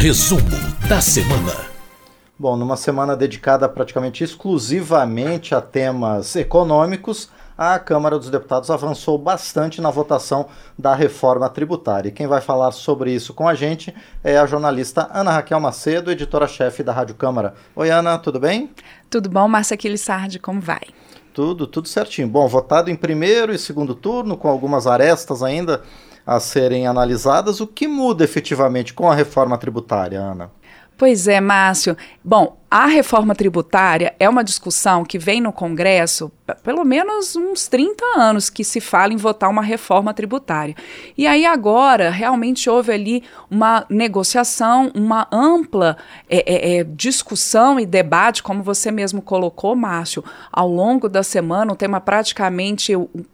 Resumo da semana. Bom, numa semana dedicada praticamente exclusivamente a temas econômicos, a Câmara dos Deputados avançou bastante na votação da reforma tributária. E quem vai falar sobre isso com a gente é a jornalista Ana Raquel Macedo, editora-chefe da Rádio Câmara. Oi, Ana, tudo bem? Tudo bom, Márcia Aquilissardi, como vai? Tudo, tudo certinho. Bom, votado em primeiro e segundo turno, com algumas arestas ainda a serem analisadas. O que muda efetivamente com a reforma tributária, Ana? Pois é, Márcio. Bom, a reforma tributária é uma discussão que vem no Congresso pelo menos uns 30 anos que se fala em votar uma reforma tributária. E aí agora realmente houve ali uma negociação, uma ampla é, é, é discussão e debate, como você mesmo colocou, Márcio, ao longo da semana, um tema praticamente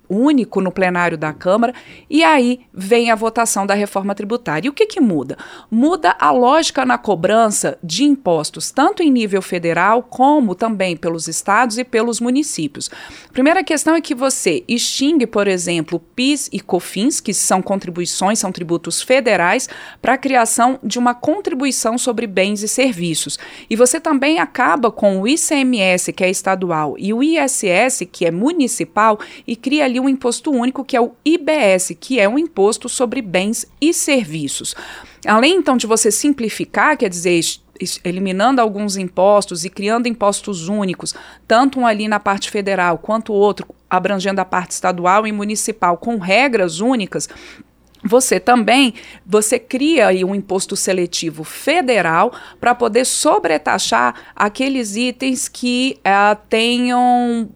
único no plenário da Câmara, e aí vem a votação da reforma tributária. E o que, que muda? Muda a lógica na cobrança de impostos, tanto em nível nível federal, como também pelos estados e pelos municípios. Primeira questão é que você extingue, por exemplo, PIS e COFINS, que são contribuições, são tributos federais, para a criação de uma contribuição sobre bens e serviços. E você também acaba com o ICMS, que é estadual, e o ISS, que é municipal, e cria ali um imposto único, que é o IBS, que é um imposto sobre bens e serviços. Além então de você simplificar, quer dizer, eliminando alguns impostos e criando impostos únicos, tanto um ali na parte federal quanto o outro abrangendo a parte estadual e municipal com regras únicas, você também você cria um imposto seletivo federal para poder sobretaxar aqueles itens que uh, tenham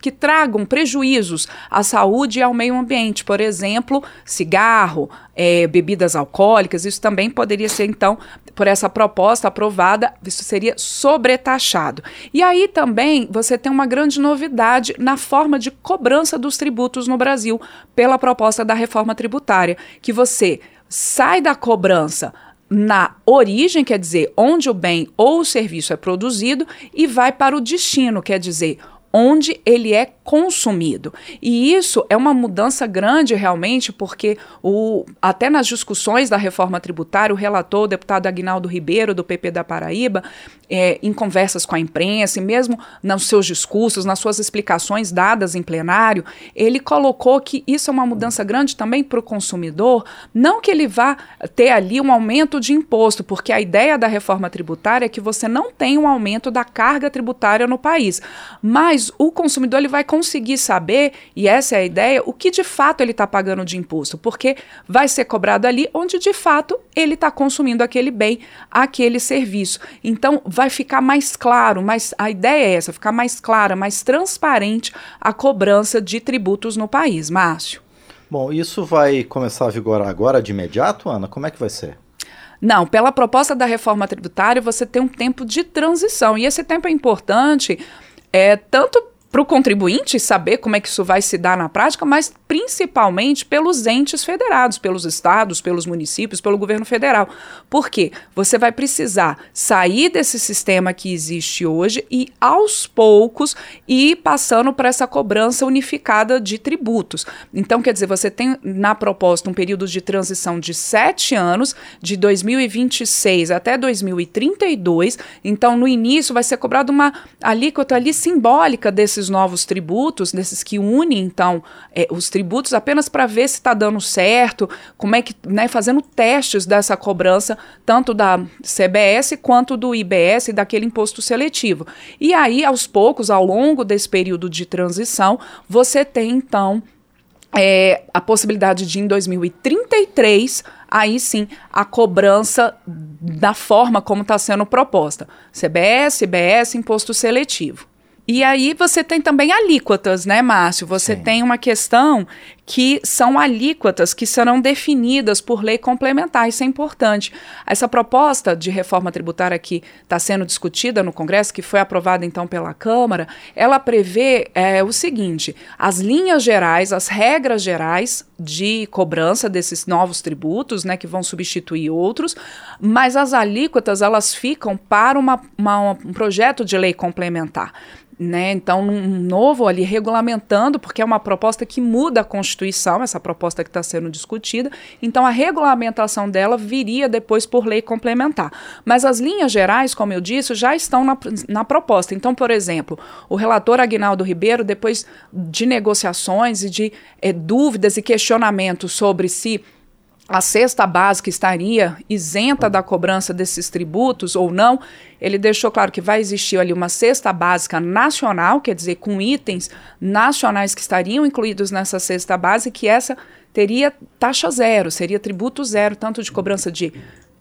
que tragam prejuízos à saúde e ao meio ambiente, por exemplo, cigarro, é, bebidas alcoólicas, isso também poderia ser, então, por essa proposta aprovada, isso seria sobretaxado. E aí também você tem uma grande novidade na forma de cobrança dos tributos no Brasil, pela proposta da reforma tributária, que você sai da cobrança na origem, quer dizer, onde o bem ou o serviço é produzido, e vai para o destino, quer dizer, onde ele é consumido. E isso é uma mudança grande realmente, porque o, até nas discussões da reforma tributária, o relator, o deputado Aguinaldo Ribeiro, do PP da Paraíba, é, em conversas com a imprensa e mesmo nos seus discursos, nas suas explicações dadas em plenário, ele colocou que isso é uma mudança grande também para o consumidor, não que ele vá ter ali um aumento de imposto, porque a ideia da reforma tributária é que você não tem um aumento da carga tributária no país, mas o consumidor ele vai conseguir saber, e essa é a ideia, o que de fato ele está pagando de imposto, porque vai ser cobrado ali onde de fato ele está consumindo aquele bem, aquele serviço. Então vai ficar mais claro, mas a ideia é essa, ficar mais clara, mais transparente a cobrança de tributos no país. Márcio. Bom, isso vai começar a vigorar agora de imediato, Ana? Como é que vai ser? Não, pela proposta da reforma tributária, você tem um tempo de transição. E esse tempo é importante é, tanto para o contribuinte saber como é que isso vai se dar na prática, mas principalmente pelos entes federados, pelos estados, pelos municípios, pelo governo federal. Por quê? Você vai precisar sair desse sistema que existe hoje e, aos poucos, ir passando para essa cobrança unificada de tributos. Então, quer dizer, você tem na proposta um período de transição de sete anos, de 2026 até 2032. Então, no início, vai ser cobrada uma alíquota ali simbólica desses desses novos tributos, desses que unem, então, é, os tributos apenas para ver se está dando certo, como é que, né, fazendo testes dessa cobrança, tanto da CBS quanto do IBS, daquele imposto seletivo. E aí, aos poucos, ao longo desse período de transição, você tem, então, é, a possibilidade de, em 2033, aí sim, a cobrança da forma como está sendo proposta. CBS, IBS, imposto seletivo. E aí você tem também alíquotas, né, Márcio? Você Sim. tem uma questão que são alíquotas que serão definidas por lei complementar. Isso é importante. Essa proposta de reforma tributária que está sendo discutida no Congresso, que foi aprovada então pela Câmara, ela prevê é, o seguinte: as linhas gerais, as regras gerais de cobrança desses novos tributos, né, que vão substituir outros, mas as alíquotas elas ficam para uma, uma, um projeto de lei complementar. Né? Então, um novo ali regulamentando, porque é uma proposta que muda a Constituição, essa proposta que está sendo discutida. Então, a regulamentação dela viria depois por lei complementar. Mas as linhas gerais, como eu disse, já estão na, na proposta. Então, por exemplo, o relator Aguinaldo Ribeiro, depois de negociações e de é, dúvidas e questionamentos sobre se a cesta básica estaria isenta da cobrança desses tributos ou não, ele deixou claro que vai existir ali uma cesta básica nacional, quer dizer, com itens nacionais que estariam incluídos nessa cesta básica, que essa teria taxa zero, seria tributo zero, tanto de cobrança de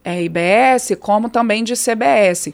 é, IBS como também de CBS.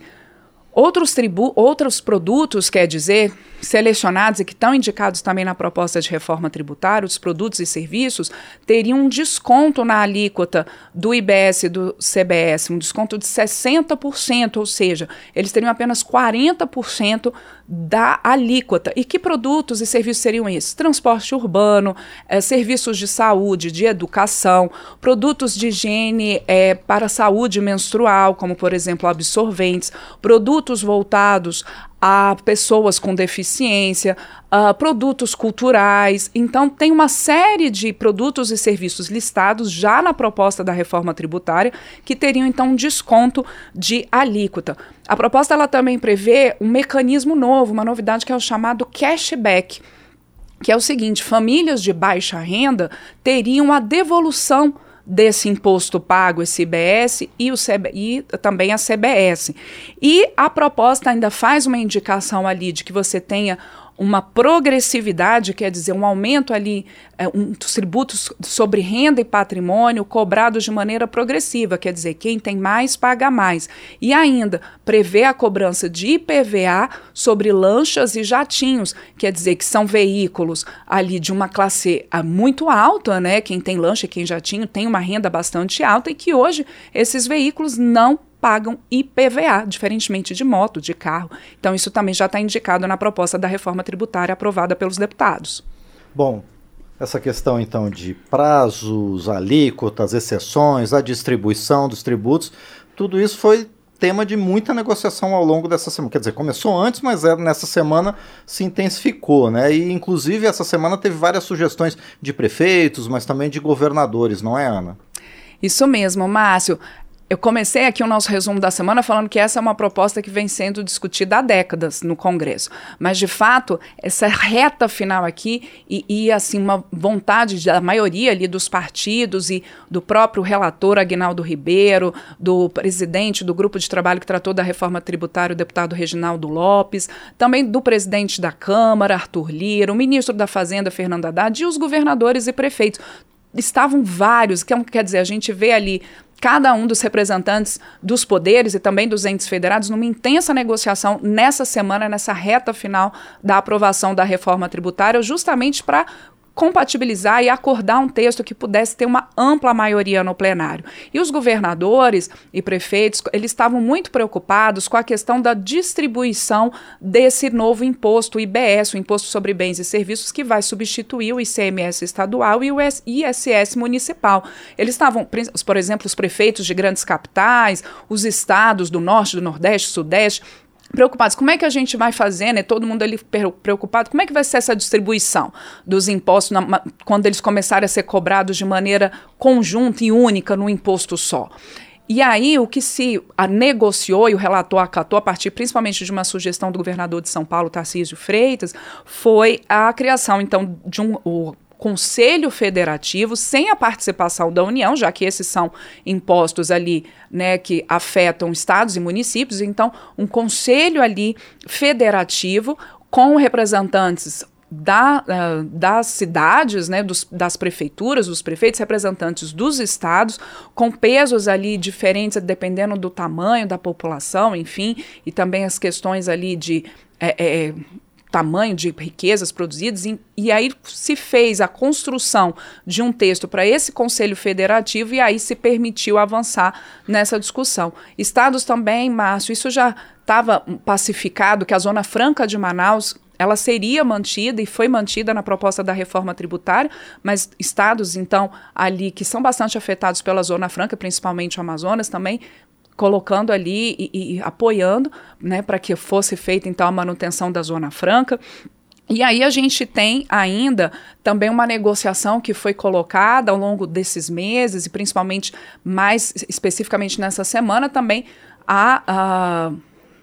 Outros, tribu outros produtos, quer dizer, selecionados e que estão indicados também na proposta de reforma tributária, os produtos e serviços, teriam um desconto na alíquota do IBS e do CBS, um desconto de 60%, ou seja, eles teriam apenas 40% da alíquota. E que produtos e serviços seriam esses? Transporte urbano, eh, serviços de saúde, de educação, produtos de higiene eh, para saúde menstrual, como por exemplo absorventes, produtos voltados a pessoas com deficiência, a produtos culturais. Então, tem uma série de produtos e serviços listados já na proposta da reforma tributária que teriam, então, um desconto de alíquota. A proposta ela também prevê um mecanismo novo, uma novidade que é o chamado cashback, que é o seguinte: famílias de baixa renda teriam a devolução desse imposto pago, esse IBS e, o CB, e também a CBS. E a proposta ainda faz uma indicação ali de que você tenha uma progressividade, quer dizer, um aumento ali é, um, dos tributos sobre renda e patrimônio cobrados de maneira progressiva, quer dizer, quem tem mais paga mais. E ainda prevê a cobrança de IPVA sobre lanchas e jatinhos, quer dizer, que são veículos ali de uma classe ah, muito alta, né? Quem tem lancha e quem jatinho tem uma renda bastante alta e que hoje esses veículos não pagam IPVA, diferentemente de moto, de carro. Então, isso também já está indicado na proposta da reforma tributária aprovada pelos deputados. Bom, essa questão então de prazos, alíquotas, exceções, a distribuição dos tributos, tudo isso foi tema de muita negociação ao longo dessa semana. Quer dizer, começou antes, mas é, nessa semana se intensificou, né? E inclusive essa semana teve várias sugestões de prefeitos, mas também de governadores, não é, Ana? Isso mesmo, Márcio. Eu comecei aqui o nosso resumo da semana falando que essa é uma proposta que vem sendo discutida há décadas no Congresso. Mas, de fato, essa reta final aqui e, e assim, uma vontade da maioria ali dos partidos e do próprio relator Aguinaldo Ribeiro, do presidente do grupo de trabalho que tratou da reforma tributária, o deputado Reginaldo Lopes, também do presidente da Câmara, Arthur Lira, o ministro da Fazenda, Fernando Haddad, e os governadores e prefeitos estavam vários, que quer dizer, a gente vê ali cada um dos representantes dos poderes e também dos entes federados numa intensa negociação nessa semana, nessa reta final da aprovação da reforma tributária, justamente para compatibilizar e acordar um texto que pudesse ter uma ampla maioria no plenário. E os governadores e prefeitos, eles estavam muito preocupados com a questão da distribuição desse novo imposto, o IBS, o Imposto sobre Bens e Serviços, que vai substituir o ICMS estadual e o ISS municipal. Eles estavam, por exemplo, os prefeitos de grandes capitais, os estados do norte, do nordeste, sudeste, preocupados. Como é que a gente vai fazer, né? Todo mundo ali preocupado. Como é que vai ser essa distribuição dos impostos na, quando eles começarem a ser cobrados de maneira conjunta e única no imposto só? E aí, o que se negociou e o relator acatou, a partir principalmente de uma sugestão do governador de São Paulo, Tarcísio Freitas, foi a criação, então, de um. O, Conselho Federativo sem a participação da União, já que esses são impostos ali, né, que afetam estados e municípios, então um conselho ali federativo com representantes da, uh, das cidades, né, dos, das prefeituras, dos prefeitos, representantes dos estados, com pesos ali diferentes, dependendo do tamanho da população, enfim, e também as questões ali de é, é, tamanho de riquezas produzidas, e, e aí se fez a construção de um texto para esse Conselho Federativo e aí se permitiu avançar nessa discussão. Estados também, Márcio, isso já estava pacificado que a Zona Franca de Manaus ela seria mantida e foi mantida na proposta da reforma tributária, mas estados, então, ali que são bastante afetados pela Zona Franca, principalmente o Amazonas, também colocando ali e, e apoiando né, para que fosse feita então a manutenção da Zona Franca. E aí a gente tem ainda também uma negociação que foi colocada ao longo desses meses, e principalmente mais especificamente nessa semana, também a, a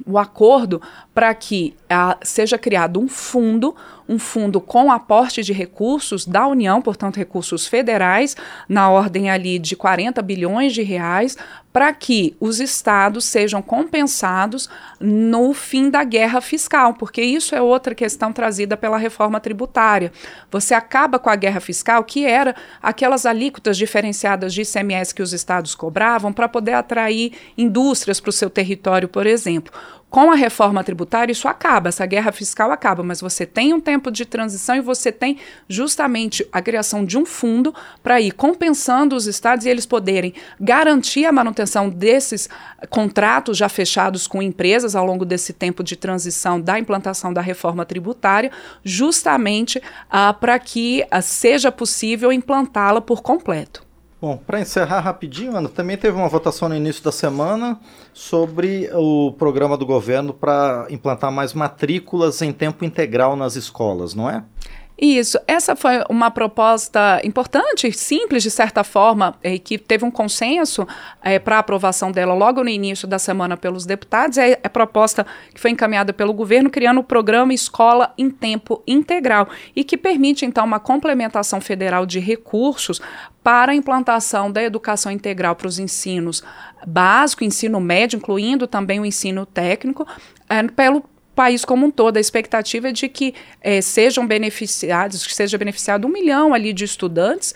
o acordo para que a, seja criado um fundo, um fundo com aporte de recursos da União, portanto, recursos federais, na ordem ali de 40 bilhões de reais, para que os estados sejam compensados no fim da guerra fiscal, porque isso é outra questão trazida pela reforma tributária. Você acaba com a guerra fiscal, que era aquelas alíquotas diferenciadas de ICMS que os estados cobravam para poder atrair indústrias para o seu território, por exemplo. Com a reforma tributária, isso acaba, essa guerra fiscal acaba, mas você tem um tempo de transição e você tem justamente a criação de um fundo para ir compensando os estados e eles poderem garantir a manutenção desses contratos já fechados com empresas ao longo desse tempo de transição da implantação da reforma tributária, justamente ah, para que ah, seja possível implantá-la por completo. Bom, para encerrar rapidinho, Ana, também teve uma votação no início da semana sobre o programa do governo para implantar mais matrículas em tempo integral nas escolas, não é? Isso, essa foi uma proposta importante, simples de certa forma, e que teve um consenso é, para aprovação dela logo no início da semana pelos deputados. É a proposta que foi encaminhada pelo governo, criando o programa Escola em Tempo Integral e que permite então uma complementação federal de recursos para a implantação da educação integral para os ensinos básico, ensino médio, incluindo também o ensino técnico, é, pelo país como um todo. A expectativa é de que é, sejam beneficiados, que seja beneficiado um milhão ali de estudantes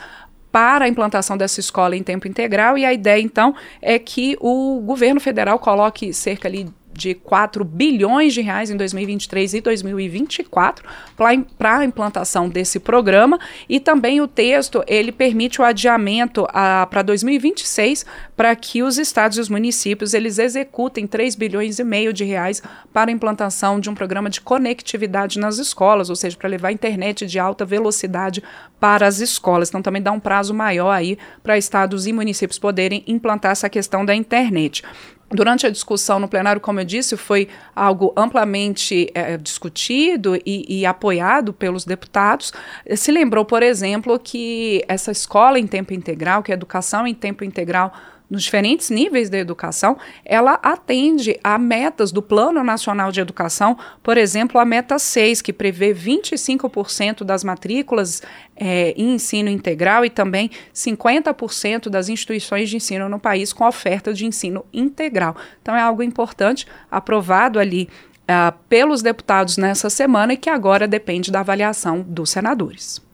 para a implantação dessa escola em tempo integral e a ideia então é que o governo federal coloque cerca ali de 4 bilhões de reais em 2023 e 2024 para a implantação desse programa e também o texto ele permite o adiamento para 2026 para que os estados e os municípios eles executem 3 bilhões e meio de reais para a implantação de um programa de conectividade nas escolas, ou seja, para levar internet de alta velocidade para as escolas. Então também dá um prazo maior aí para estados e municípios poderem implantar essa questão da internet. Durante a discussão no plenário, como eu disse, foi algo amplamente é, discutido e, e, apoiado pelos deputados. Se lembrou, por exemplo, que essa escola em tempo integral, que a educação em tempo integral nos diferentes níveis da educação, ela atende a metas do Plano Nacional de Educação, por exemplo, a meta 6, que prevê 25% das matrículas é, em ensino integral e também 50% das instituições de ensino no país com oferta de ensino integral. Então é algo importante, aprovado ali uh, pelos deputados nessa semana e que agora depende da avaliação dos senadores.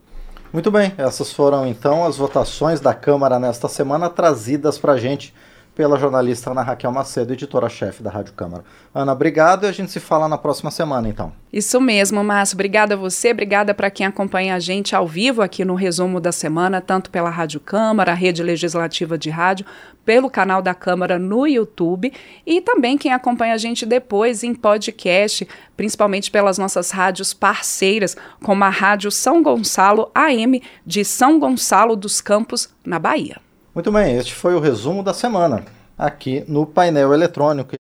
Muito bem, essas foram então as votações da Câmara nesta semana trazidas para a gente pela jornalista Ana Raquel Macedo, editora-chefe da Rádio Câmara. Ana, obrigado e a gente se fala na próxima semana, então. Isso mesmo, Márcio. Obrigada a você, obrigada para quem acompanha a gente ao vivo aqui no resumo da semana, tanto pela Rádio Câmara, a Rede Legislativa de Rádio, pelo canal da Câmara no YouTube e também quem acompanha a gente depois em podcast, principalmente pelas nossas rádios parceiras, como a Rádio São Gonçalo AM de São Gonçalo dos Campos, na Bahia. Muito bem, este foi o resumo da semana aqui no painel eletrônico.